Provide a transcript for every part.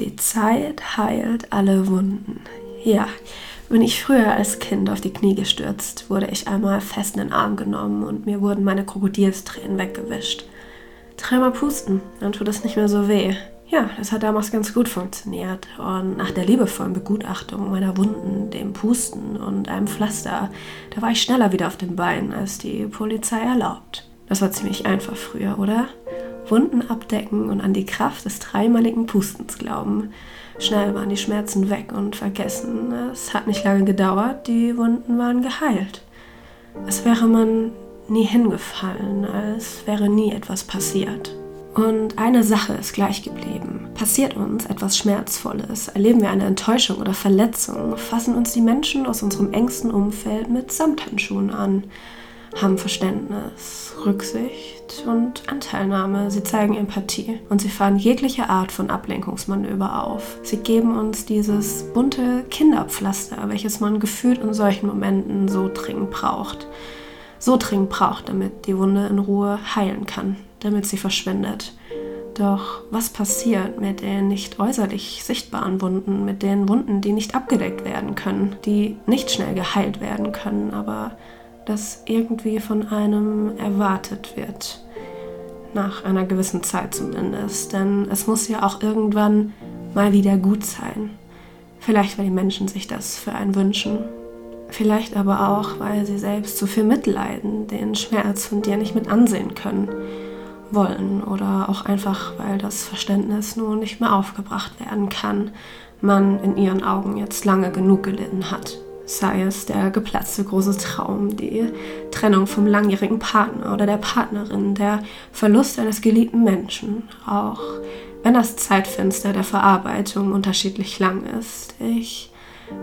Die Zeit heilt alle Wunden. Ja, bin ich früher als Kind auf die Knie gestürzt, wurde ich einmal fest in den Arm genommen und mir wurden meine Krokodilstränen weggewischt. Dreimal pusten, dann tut es nicht mehr so weh. Ja, das hat damals ganz gut funktioniert. Und nach der liebevollen Begutachtung meiner Wunden, dem Pusten und einem Pflaster, da war ich schneller wieder auf den Beinen, als die Polizei erlaubt. Das war ziemlich einfach früher, oder? Wunden abdecken und an die Kraft des dreimaligen Pustens glauben. Schnell waren die Schmerzen weg und vergessen. Es hat nicht lange gedauert, die Wunden waren geheilt. Als wäre man nie hingefallen, als wäre nie etwas passiert. Und eine Sache ist gleich geblieben. Passiert uns etwas Schmerzvolles, erleben wir eine Enttäuschung oder Verletzung, fassen uns die Menschen aus unserem engsten Umfeld mit Samthandschuhen an haben Verständnis, Rücksicht und Anteilnahme. Sie zeigen Empathie und sie fahren jegliche Art von Ablenkungsmanöver auf. Sie geben uns dieses bunte Kinderpflaster, welches man gefühlt in solchen Momenten so dringend braucht. So dringend braucht, damit die Wunde in Ruhe heilen kann, damit sie verschwindet. Doch was passiert mit den nicht äußerlich sichtbaren Wunden, mit den Wunden, die nicht abgedeckt werden können, die nicht schnell geheilt werden können, aber das irgendwie von einem erwartet wird. Nach einer gewissen Zeit zumindest. Denn es muss ja auch irgendwann mal wieder gut sein. Vielleicht, weil die Menschen sich das für einen wünschen. Vielleicht aber auch, weil sie selbst zu viel mitleiden, den Schmerz von dir nicht mit ansehen können wollen. Oder auch einfach, weil das Verständnis nun nicht mehr aufgebracht werden kann, man in ihren Augen jetzt lange genug gelitten hat sei es der geplatzte große Traum, die Trennung vom langjährigen Partner oder der Partnerin, der Verlust eines geliebten Menschen, auch wenn das Zeitfenster der Verarbeitung unterschiedlich lang ist. Ich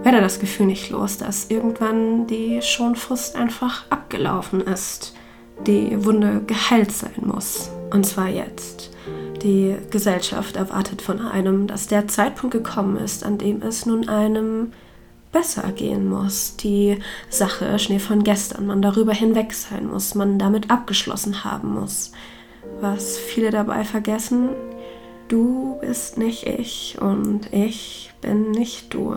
werde das Gefühl nicht los, dass irgendwann die Schonfrist einfach abgelaufen ist, die Wunde geheilt sein muss. Und zwar jetzt. Die Gesellschaft erwartet von einem, dass der Zeitpunkt gekommen ist, an dem es nun einem besser gehen muss. Die Sache Schnee von gestern, man darüber hinweg sein muss, man damit abgeschlossen haben muss. Was viele dabei vergessen, du bist nicht ich und ich bin nicht du.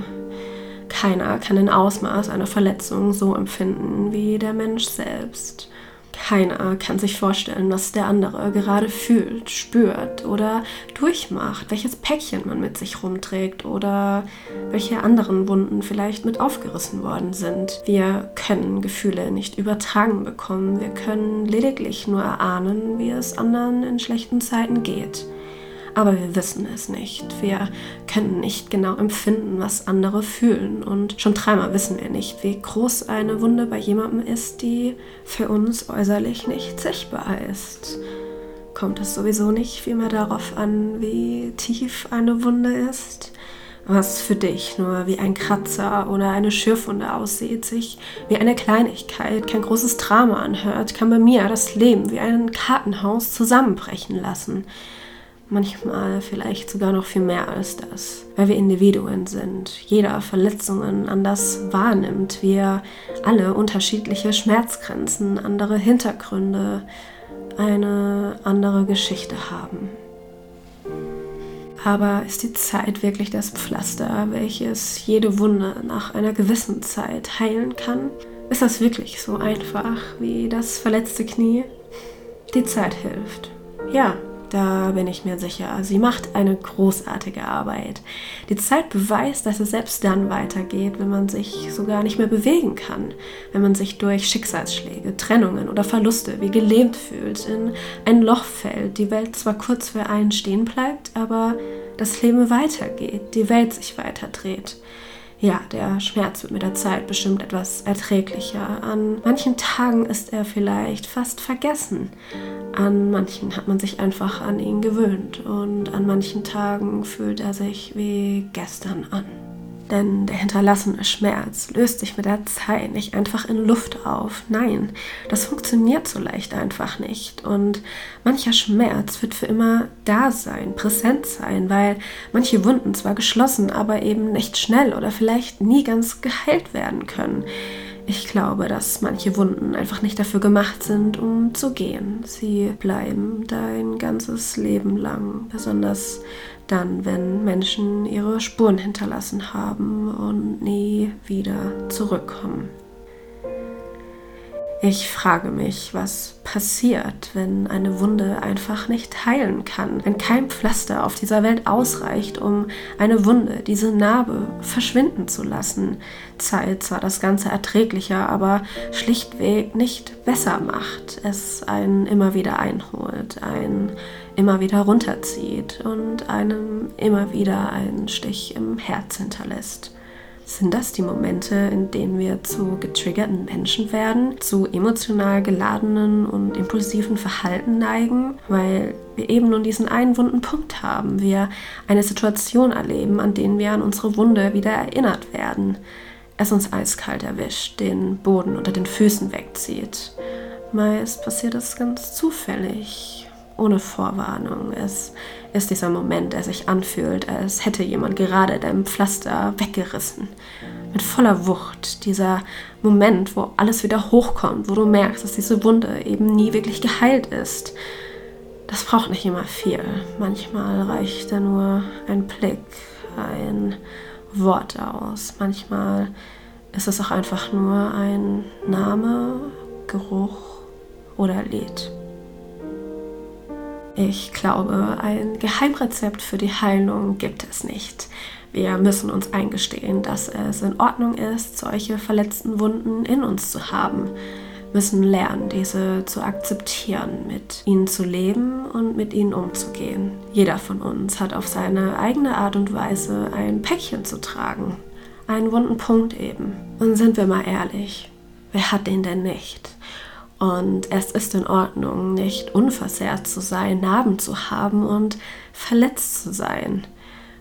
Keiner kann den Ausmaß einer Verletzung so empfinden wie der Mensch selbst. Keiner kann sich vorstellen, was der andere gerade fühlt, spürt oder durchmacht, welches Päckchen man mit sich rumträgt oder welche anderen Wunden vielleicht mit aufgerissen worden sind. Wir können Gefühle nicht übertragen bekommen, wir können lediglich nur erahnen, wie es anderen in schlechten Zeiten geht aber wir wissen es nicht. Wir können nicht genau empfinden, was andere fühlen. Und schon dreimal wissen wir nicht, wie groß eine Wunde bei jemandem ist, die für uns äußerlich nicht sichtbar ist. Kommt es sowieso nicht vielmehr darauf an, wie tief eine Wunde ist? was für dich nur wie ein Kratzer oder eine Schürfwunde aussieht, sich wie eine Kleinigkeit, kein großes Drama anhört, kann bei mir das Leben wie ein Kartenhaus zusammenbrechen lassen manchmal vielleicht sogar noch viel mehr als das, weil wir Individuen sind, jeder Verletzungen anders wahrnimmt, wir alle unterschiedliche Schmerzgrenzen, andere Hintergründe, eine andere Geschichte haben. Aber ist die Zeit wirklich das Pflaster, welches jede Wunde nach einer gewissen Zeit heilen kann? Ist das wirklich so einfach wie das verletzte Knie? Die Zeit hilft. Ja, da bin ich mir sicher. Sie macht eine großartige Arbeit. Die Zeit beweist, dass es selbst dann weitergeht, wenn man sich sogar nicht mehr bewegen kann, wenn man sich durch Schicksalsschläge, Trennungen oder Verluste wie gelähmt fühlt, in ein Loch fällt, die Welt zwar kurz für einen stehen bleibt, aber das Leben weitergeht, die Welt sich weiterdreht. Ja, der Schmerz wird mit der Zeit bestimmt etwas erträglicher. An manchen Tagen ist er vielleicht fast vergessen. An manchen hat man sich einfach an ihn gewöhnt und an manchen Tagen fühlt er sich wie gestern an. Denn der hinterlassene Schmerz löst sich mit der Zeit nicht einfach in Luft auf. Nein, das funktioniert so leicht einfach nicht. Und mancher Schmerz wird für immer da sein, präsent sein, weil manche Wunden zwar geschlossen, aber eben nicht schnell oder vielleicht nie ganz geheilt werden können. Ich glaube, dass manche Wunden einfach nicht dafür gemacht sind, um zu gehen. Sie bleiben dein ganzes Leben lang, besonders dann, wenn Menschen ihre Spuren hinterlassen haben und nie wieder zurückkommen. Ich frage mich, was passiert, wenn eine Wunde einfach nicht heilen kann, wenn kein Pflaster auf dieser Welt ausreicht, um eine Wunde, diese Narbe verschwinden zu lassen. Zeit zwar das Ganze erträglicher, aber schlichtweg nicht besser macht, es einen immer wieder einholt, einen immer wieder runterzieht und einem immer wieder einen Stich im Herz hinterlässt. Sind das die Momente, in denen wir zu getriggerten Menschen werden, zu emotional geladenen und impulsiven Verhalten neigen, weil wir eben nun diesen einen wunden Punkt haben, wir eine Situation erleben, an denen wir an unsere Wunde wieder erinnert werden, es uns eiskalt erwischt, den Boden unter den Füßen wegzieht. Meist passiert das ganz zufällig, ohne Vorwarnung. Es ist dieser Moment, der sich anfühlt, als hätte jemand gerade dein Pflaster weggerissen. Mit voller Wucht. Dieser Moment, wo alles wieder hochkommt, wo du merkst, dass diese Wunde eben nie wirklich geheilt ist. Das braucht nicht immer viel. Manchmal reicht da nur ein Blick, ein Wort aus. Manchmal ist es auch einfach nur ein Name, Geruch oder Lied. Ich glaube, ein Geheimrezept für die Heilung gibt es nicht. Wir müssen uns eingestehen, dass es in Ordnung ist, solche verletzten Wunden in uns zu haben, müssen lernen, diese zu akzeptieren, mit ihnen zu leben und mit ihnen umzugehen. Jeder von uns hat auf seine eigene Art und Weise ein Päckchen zu tragen, einen wunden Punkt eben. Und sind wir mal ehrlich, wer hat den denn nicht? Und es ist in Ordnung, nicht unversehrt zu sein, Narben zu haben und verletzt zu sein.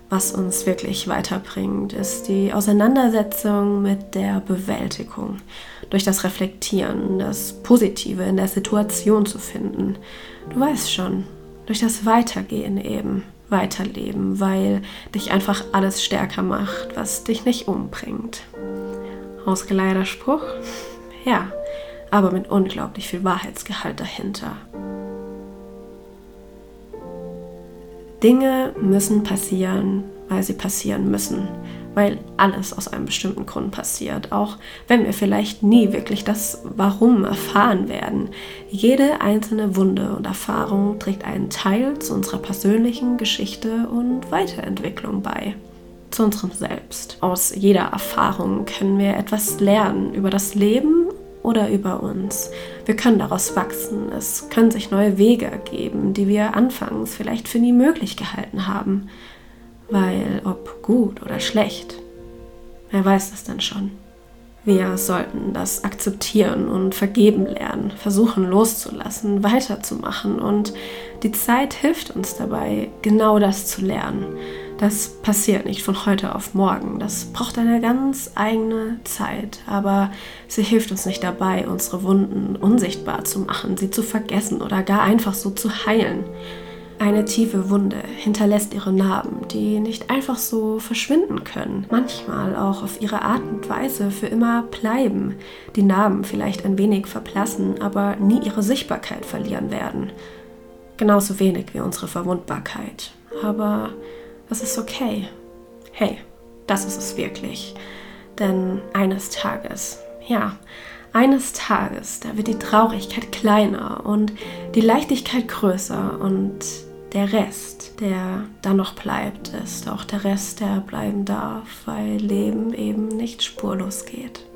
Was uns wirklich weiterbringt, ist die Auseinandersetzung mit der Bewältigung. Durch das Reflektieren, das Positive in der Situation zu finden. Du weißt schon, durch das Weitergehen eben, weiterleben, weil dich einfach alles stärker macht, was dich nicht umbringt. Ausgeleider Spruch? Ja, aber mit unglaublich viel Wahrheitsgehalt dahinter. Dinge müssen passieren, weil sie passieren müssen, weil alles aus einem bestimmten Grund passiert, auch wenn wir vielleicht nie wirklich das Warum erfahren werden. Jede einzelne Wunde und Erfahrung trägt einen Teil zu unserer persönlichen Geschichte und Weiterentwicklung bei zu unserem Selbst. Aus jeder Erfahrung können wir etwas lernen über das Leben oder über uns. Wir können daraus wachsen. Es können sich neue Wege ergeben, die wir anfangs vielleicht für nie möglich gehalten haben. Weil ob gut oder schlecht, wer weiß das denn schon? Wir sollten das akzeptieren und vergeben lernen, versuchen loszulassen, weiterzumachen und die Zeit hilft uns dabei, genau das zu lernen. Das passiert nicht von heute auf morgen. Das braucht eine ganz eigene Zeit. Aber sie hilft uns nicht dabei, unsere Wunden unsichtbar zu machen, sie zu vergessen oder gar einfach so zu heilen. Eine tiefe Wunde hinterlässt ihre Narben, die nicht einfach so verschwinden können. Manchmal auch auf ihre Art und Weise für immer bleiben. Die Narben vielleicht ein wenig verblassen, aber nie ihre Sichtbarkeit verlieren werden. Genauso wenig wie unsere Verwundbarkeit. Aber es ist okay. Hey, das ist es wirklich. Denn eines Tages, ja, eines Tages, da wird die Traurigkeit kleiner und die Leichtigkeit größer und der Rest, der dann noch bleibt, ist auch der Rest, der bleiben darf, weil Leben eben nicht spurlos geht.